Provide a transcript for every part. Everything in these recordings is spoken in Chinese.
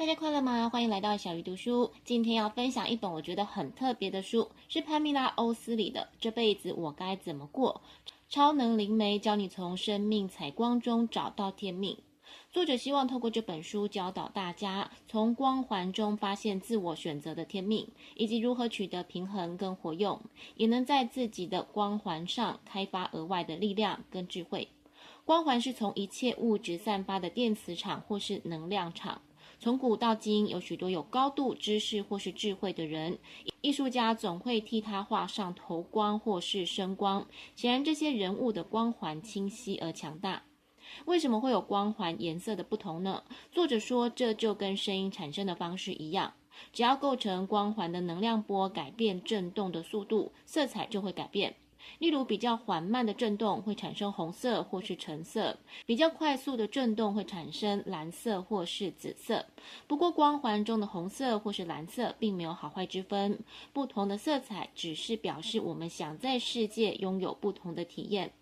大家快乐吗？欢迎来到小鱼读书。今天要分享一本我觉得很特别的书，是潘蜜拉·欧斯里的《这辈子我该怎么过》，超能灵媒教你从生命采光中找到天命。作者希望透过这本书教导大家，从光环中发现自我选择的天命，以及如何取得平衡跟活用，也能在自己的光环上开发额外的力量跟智慧。光环是从一切物质散发的电磁场或是能量场。从古到今，有许多有高度知识或是智慧的人，艺术家总会替他画上头光或是身光。显然，这些人物的光环清晰而强大。为什么会有光环颜色的不同呢？作者说，这就跟声音产生的方式一样，只要构成光环的能量波改变震动的速度，色彩就会改变。例如，比较缓慢的震动会产生红色或是橙色，比较快速的震动会产生蓝色或是紫色。不过，光环中的红色或是蓝色并没有好坏之分，不同的色彩只是表示我们想在世界拥有不同的体验。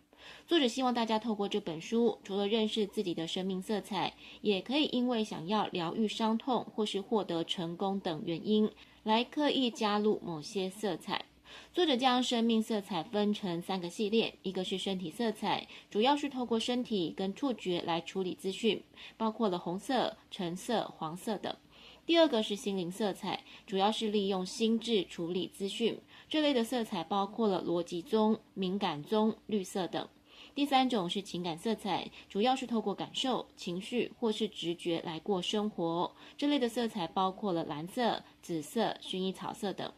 作者希望大家透过这本书，除了认识自己的生命色彩，也可以因为想要疗愈伤痛或是获得成功等原因，来刻意加入某些色彩。作者将生命色彩分成三个系列，一个是身体色彩，主要是透过身体跟触觉来处理资讯，包括了红色、橙色、黄色等；第二个是心灵色彩，主要是利用心智处理资讯，这类的色彩包括了逻辑棕、敏感棕、绿色等；第三种是情感色彩，主要是透过感受、情绪或是直觉来过生活，这类的色彩包括了蓝色、紫色、薰衣草色等。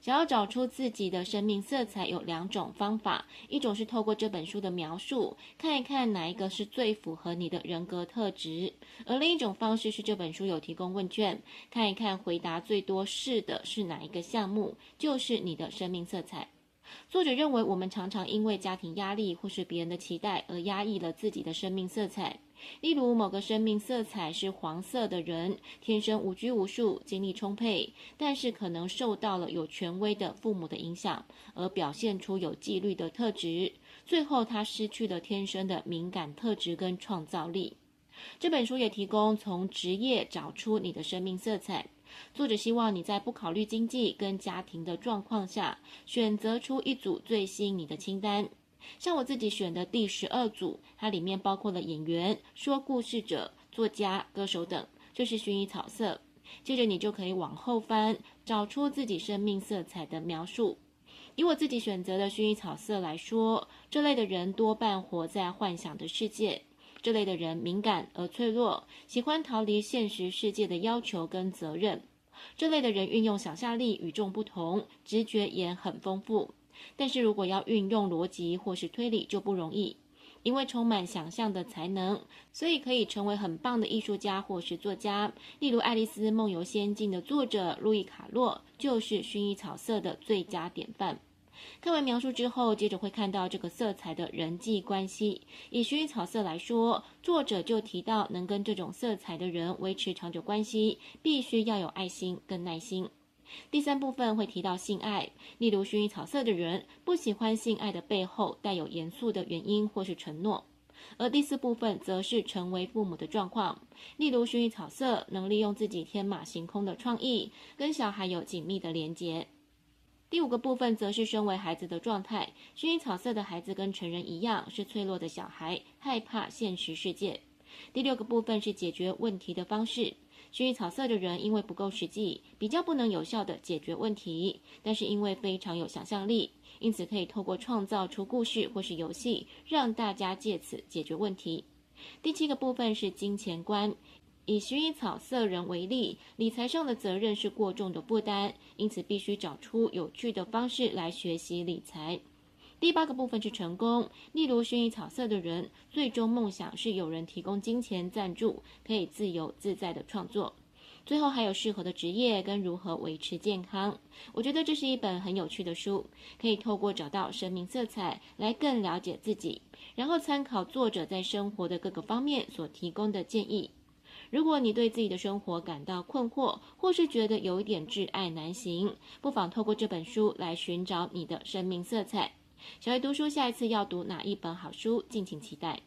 想要找出自己的生命色彩，有两种方法：一种是透过这本书的描述，看一看哪一个是最符合你的人格特质；而另一种方式是这本书有提供问卷，看一看回答最多是的是哪一个项目，就是你的生命色彩。作者认为，我们常常因为家庭压力或是别人的期待而压抑了自己的生命色彩。例如，某个生命色彩是黄色的人，天生无拘无束、精力充沛，但是可能受到了有权威的父母的影响，而表现出有纪律的特质。最后，他失去了天生的敏感特质跟创造力。这本书也提供从职业找出你的生命色彩。作者希望你在不考虑经济跟家庭的状况下，选择出一组最吸引你的清单。像我自己选的第十二组，它里面包括了演员、说故事者、作家、歌手等，就是薰衣草色。接着你就可以往后翻，找出自己生命色彩的描述。以我自己选择的薰衣草色来说，这类的人多半活在幻想的世界。这类的人敏感而脆弱，喜欢逃离现实世界的要求跟责任。这类的人运用想象力与众不同，直觉也很丰富。但是如果要运用逻辑或是推理就不容易，因为充满想象的才能，所以可以成为很棒的艺术家或是作家。例如《爱丽丝梦游仙境》的作者路易卡洛就是薰衣草色的最佳典范。看完描述之后，接着会看到这个色彩的人际关系。以薰衣草色来说，作者就提到能跟这种色彩的人维持长久关系，必须要有爱心跟耐心。第三部分会提到性爱，例如薰衣草色的人不喜欢性爱的背后带有严肃的原因或是承诺，而第四部分则是成为父母的状况，例如薰衣草色能利用自己天马行空的创意，跟小孩有紧密的连结。第五个部分则是身为孩子的状态，薰衣草色的孩子跟成人一样是脆弱的小孩，害怕现实世界。第六个部分是解决问题的方式。薰衣草色的人因为不够实际，比较不能有效地解决问题，但是因为非常有想象力，因此可以透过创造出故事或是游戏，让大家借此解决问题。第七个部分是金钱观，以薰衣草色人为例，理财上的责任是过重的负担，因此必须找出有趣的方式来学习理财。第八个部分是成功，例如薰衣草色的人，最终梦想是有人提供金钱赞助，可以自由自在的创作。最后还有适合的职业跟如何维持健康。我觉得这是一本很有趣的书，可以透过找到生命色彩来更了解自己，然后参考作者在生活的各个方面所提供的建议。如果你对自己的生活感到困惑，或是觉得有一点挚爱难行，不妨透过这本书来寻找你的生命色彩。小鱼读书，下一次要读哪一本好书？敬请期待。